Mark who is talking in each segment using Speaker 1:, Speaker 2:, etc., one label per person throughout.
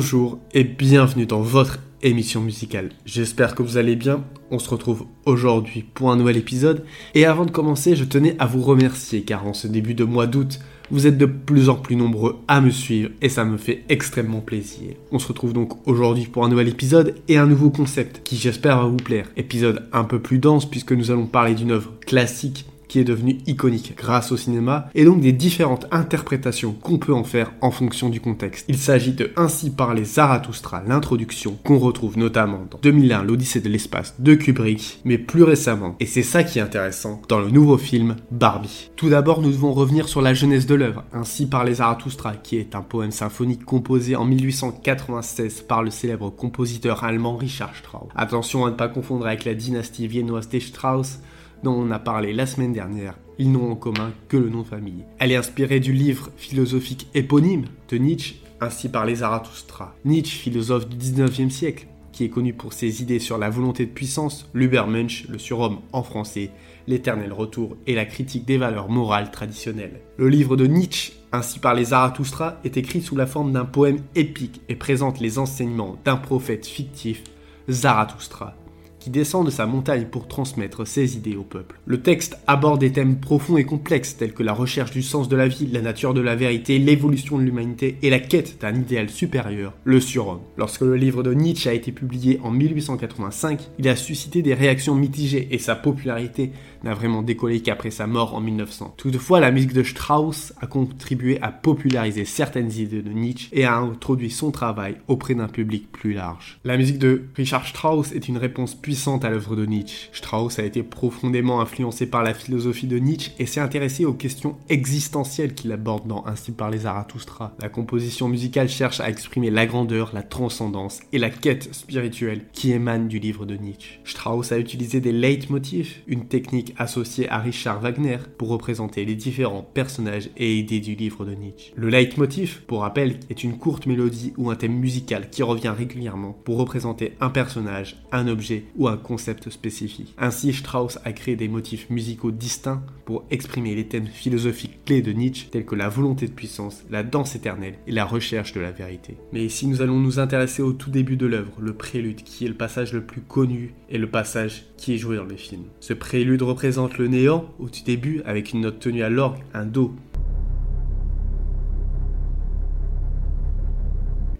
Speaker 1: Bonjour et bienvenue dans votre émission musicale. J'espère que vous allez bien. On se retrouve aujourd'hui pour un nouvel épisode. Et avant de commencer, je tenais à vous remercier car en ce début de mois d'août, vous êtes de plus en plus nombreux à me suivre et ça me fait extrêmement plaisir. On se retrouve donc aujourd'hui pour un nouvel épisode et un nouveau concept qui j'espère va vous plaire. Épisode un peu plus dense puisque nous allons parler d'une œuvre classique qui est devenu iconique grâce au cinéma, et donc des différentes interprétations qu'on peut en faire en fonction du contexte. Il s'agit de Ainsi parler Zarathustra, l'introduction, qu'on retrouve notamment dans 2001, l'Odyssée de l'espace de Kubrick, mais plus récemment, et c'est ça qui est intéressant, dans le nouveau film Barbie. Tout d'abord, nous devons revenir sur la jeunesse de l'œuvre, Ainsi parler Zarathustra, qui est un poème symphonique composé en 1896 par le célèbre compositeur allemand Richard Strauss. Attention à ne pas confondre avec la dynastie viennoise des Strauss, dont on a parlé la semaine dernière, ils n'ont en commun que le nom de famille. Elle est inspirée du livre philosophique éponyme de Nietzsche, ainsi par les Zarathustra. Nietzsche, philosophe du 19e siècle, qui est connu pour ses idées sur la volonté de puissance, l'Ubermensch, le surhomme en français, l'éternel retour et la critique des valeurs morales traditionnelles. Le livre de Nietzsche, ainsi par les Zarathustra, est écrit sous la forme d'un poème épique et présente les enseignements d'un prophète fictif, Zarathustra, qui descend de sa montagne pour transmettre ses idées au peuple. Le texte aborde des thèmes profonds et complexes tels que la recherche du sens de la vie, la nature de la vérité, l'évolution de l'humanité et la quête d'un idéal supérieur, le surhomme. Lorsque le livre de Nietzsche a été publié en 1885, il a suscité des réactions mitigées et sa popularité n'a vraiment décollé qu'après sa mort en 1900. Toutefois, la musique de Strauss a contribué à populariser certaines idées de Nietzsche et a introduit son travail auprès d'un public plus large. La musique de Richard Strauss est une réponse puissante à l'œuvre de Nietzsche. Strauss a été profondément influencé par la philosophie de Nietzsche et s'est intéressé aux questions existentielles qu'il aborde dans Ainsi par les Zarathustra. La composition musicale cherche à exprimer la grandeur, la transcendance et la quête spirituelle qui émanent du livre de Nietzsche. Strauss a utilisé des leitmotifs, une technique associée à Richard Wagner pour représenter les différents personnages et idées du livre de Nietzsche. Le leitmotiv, pour rappel, est une courte mélodie ou un thème musical qui revient régulièrement pour représenter un personnage, un objet ou un concept spécifique. Ainsi, Strauss a créé des motifs musicaux distincts pour exprimer les thèmes philosophiques clés de Nietzsche tels que la volonté de puissance, la danse éternelle et la recherche de la vérité. Mais ici, nous allons nous intéresser au tout début de l'œuvre, le prélude, qui est le passage le plus connu et le passage qui est joué dans les films. Ce prélude le néant au tout début avec une note tenue à l'orgue, un Do.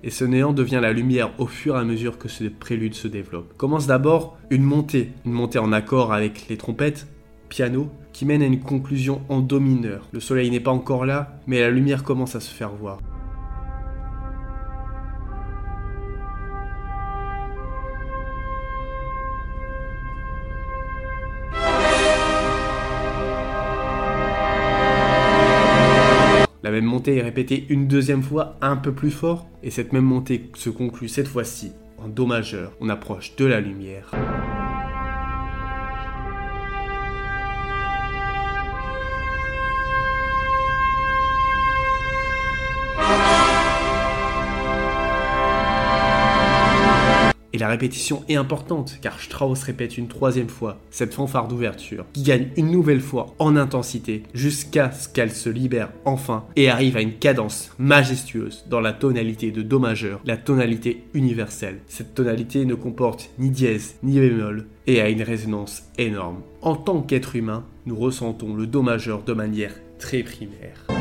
Speaker 1: Et ce néant devient la lumière au fur et à mesure que ce prélude se développe. Commence d'abord une montée, une montée en accord avec les trompettes, piano, qui mène à une conclusion en Do mineur. Le soleil n'est pas encore là, mais la lumière commence à se faire voir. La même montée est répétée une deuxième fois un peu plus fort, et cette même montée se conclut cette fois-ci en Do majeur. On approche de la lumière. La répétition est importante, car Strauss répète une troisième fois cette fanfare d'ouverture, qui gagne une nouvelle fois en intensité, jusqu'à ce qu'elle se libère enfin et arrive à une cadence majestueuse dans la tonalité de Do majeur, la tonalité universelle. Cette tonalité ne comporte ni dièse ni bémol et a une résonance énorme. En tant qu'être humain, nous ressentons le Do majeur de manière très primaire.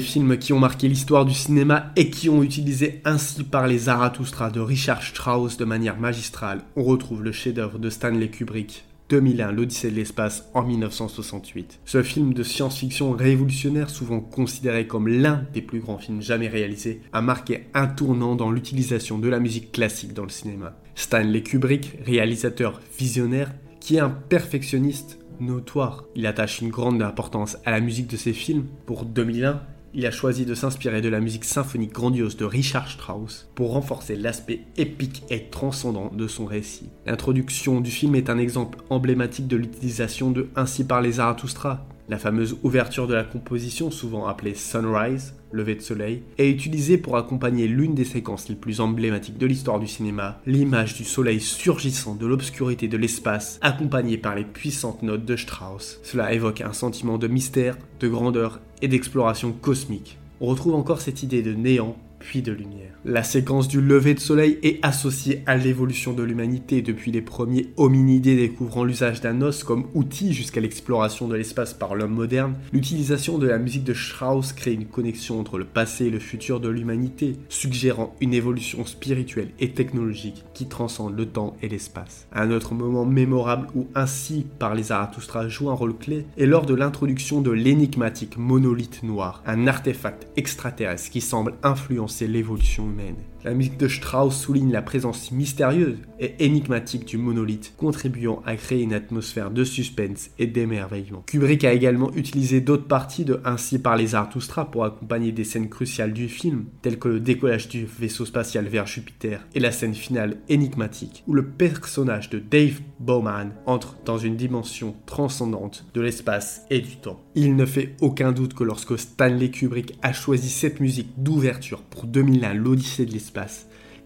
Speaker 1: Films qui ont marqué l'histoire du cinéma et qui ont utilisé ainsi par les Zarathustra de Richard Strauss de manière magistrale, on retrouve le chef-d'œuvre de Stanley Kubrick, 2001, l'Odyssée de l'espace en 1968. Ce film de science-fiction révolutionnaire, souvent considéré comme l'un des plus grands films jamais réalisés, a marqué un tournant dans l'utilisation de la musique classique dans le cinéma. Stanley Kubrick, réalisateur visionnaire, qui est un perfectionniste notoire. Il attache une grande importance à la musique de ses films. Pour 2001, il a choisi de s'inspirer de la musique symphonique grandiose de Richard Strauss pour renforcer l'aspect épique et transcendant de son récit. L'introduction du film est un exemple emblématique de l'utilisation de Ainsi par les Zarathustra, La fameuse ouverture de la composition, souvent appelée Sunrise, lever de soleil, est utilisée pour accompagner l'une des séquences les plus emblématiques de l'histoire du cinéma, l'image du soleil surgissant de l'obscurité de l'espace, accompagnée par les puissantes notes de Strauss. Cela évoque un sentiment de mystère, de grandeur et d'exploration cosmique. On retrouve encore cette idée de néant puis de lumière. La séquence du lever de soleil est associée à l'évolution de l'humanité depuis les premiers hominidés découvrant l'usage d'un os comme outil jusqu'à l'exploration de l'espace par l'homme moderne. L'utilisation de la musique de Strauss crée une connexion entre le passé et le futur de l'humanité, suggérant une évolution spirituelle et technologique qui transcende le temps et l'espace. Un autre moment mémorable où ainsi par les Zarathustra joue un rôle clé est lors de l'introduction de l'énigmatique monolithe noir, un artefact extraterrestre qui semble influencer c'est l'évolution humaine. La musique de Strauss souligne la présence mystérieuse et énigmatique du monolithe, contribuant à créer une atmosphère de suspense et d'émerveillement. Kubrick a également utilisé d'autres parties de Ainsi par les Zarathustra pour accompagner des scènes cruciales du film, telles que le décollage du vaisseau spatial vers Jupiter et la scène finale énigmatique, où le personnage de Dave Bowman entre dans une dimension transcendante de l'espace et du temps. Il ne fait aucun doute que lorsque Stanley Kubrick a choisi cette musique d'ouverture pour 2001 l'Odyssée de l'espace,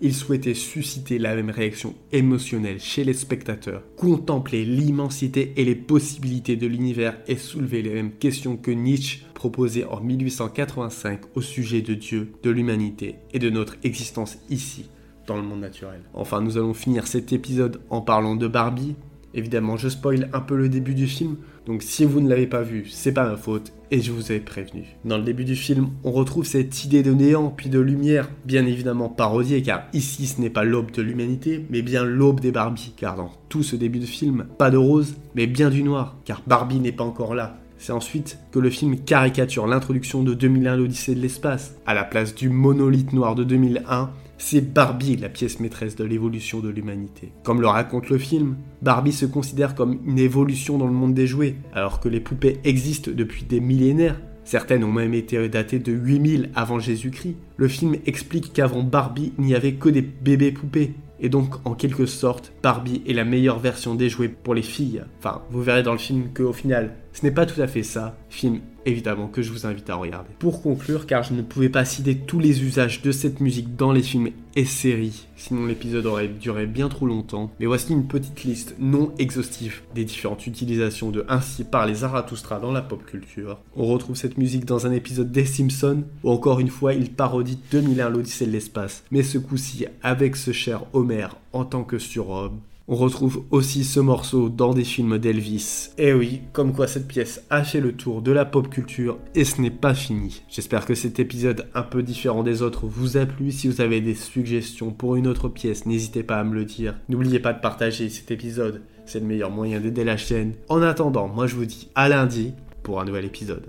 Speaker 1: il souhaitait susciter la même réaction émotionnelle chez les spectateurs, contempler l'immensité et les possibilités de l'univers et soulever les mêmes questions que Nietzsche proposait en 1885 au sujet de Dieu, de l'humanité et de notre existence ici, dans le monde naturel. Enfin, nous allons finir cet épisode en parlant de Barbie, Évidemment, je spoil un peu le début du film, donc si vous ne l'avez pas vu, c'est pas ma faute, et je vous ai prévenu. Dans le début du film, on retrouve cette idée de néant puis de lumière, bien évidemment parodiée, car ici ce n'est pas l'aube de l'humanité, mais bien l'aube des Barbie, car dans tout ce début de film, pas de rose, mais bien du noir, car Barbie n'est pas encore là. C'est ensuite que le film caricature l'introduction de 2001 l'Odyssée de l'espace. À la place du monolithe noir de 2001, c'est Barbie la pièce maîtresse de l'évolution de l'humanité. Comme le raconte le film, Barbie se considère comme une évolution dans le monde des jouets, alors que les poupées existent depuis des millénaires. Certaines ont même été datées de 8000 avant Jésus-Christ. Le film explique qu'avant Barbie, il n'y avait que des bébés poupées. Et donc, en quelque sorte, Barbie est la meilleure version des jouets pour les filles. Enfin, vous verrez dans le film qu'au final, ce n'est pas tout à fait ça. Film évidemment que je vous invite à regarder. Pour conclure, car je ne pouvais pas citer tous les usages de cette musique dans les films et séries, sinon l'épisode aurait duré bien trop longtemps, mais voici une petite liste non exhaustive des différentes utilisations de Ainsi par les Zarathustra dans la pop culture. On retrouve cette musique dans un épisode des Simpsons, où encore une fois il parodie 2001 l'Odyssée de l'espace, mais ce coup-ci avec ce cher Homer en tant que surhomme. On retrouve aussi ce morceau dans des films d'Elvis. Et eh oui, comme quoi cette pièce a fait le tour de la pop culture et ce n'est pas fini. J'espère que cet épisode un peu différent des autres vous a plu. Si vous avez des suggestions pour une autre pièce, n'hésitez pas à me le dire. N'oubliez pas de partager cet épisode, c'est le meilleur moyen d'aider la chaîne. En attendant, moi je vous dis à lundi pour un nouvel épisode.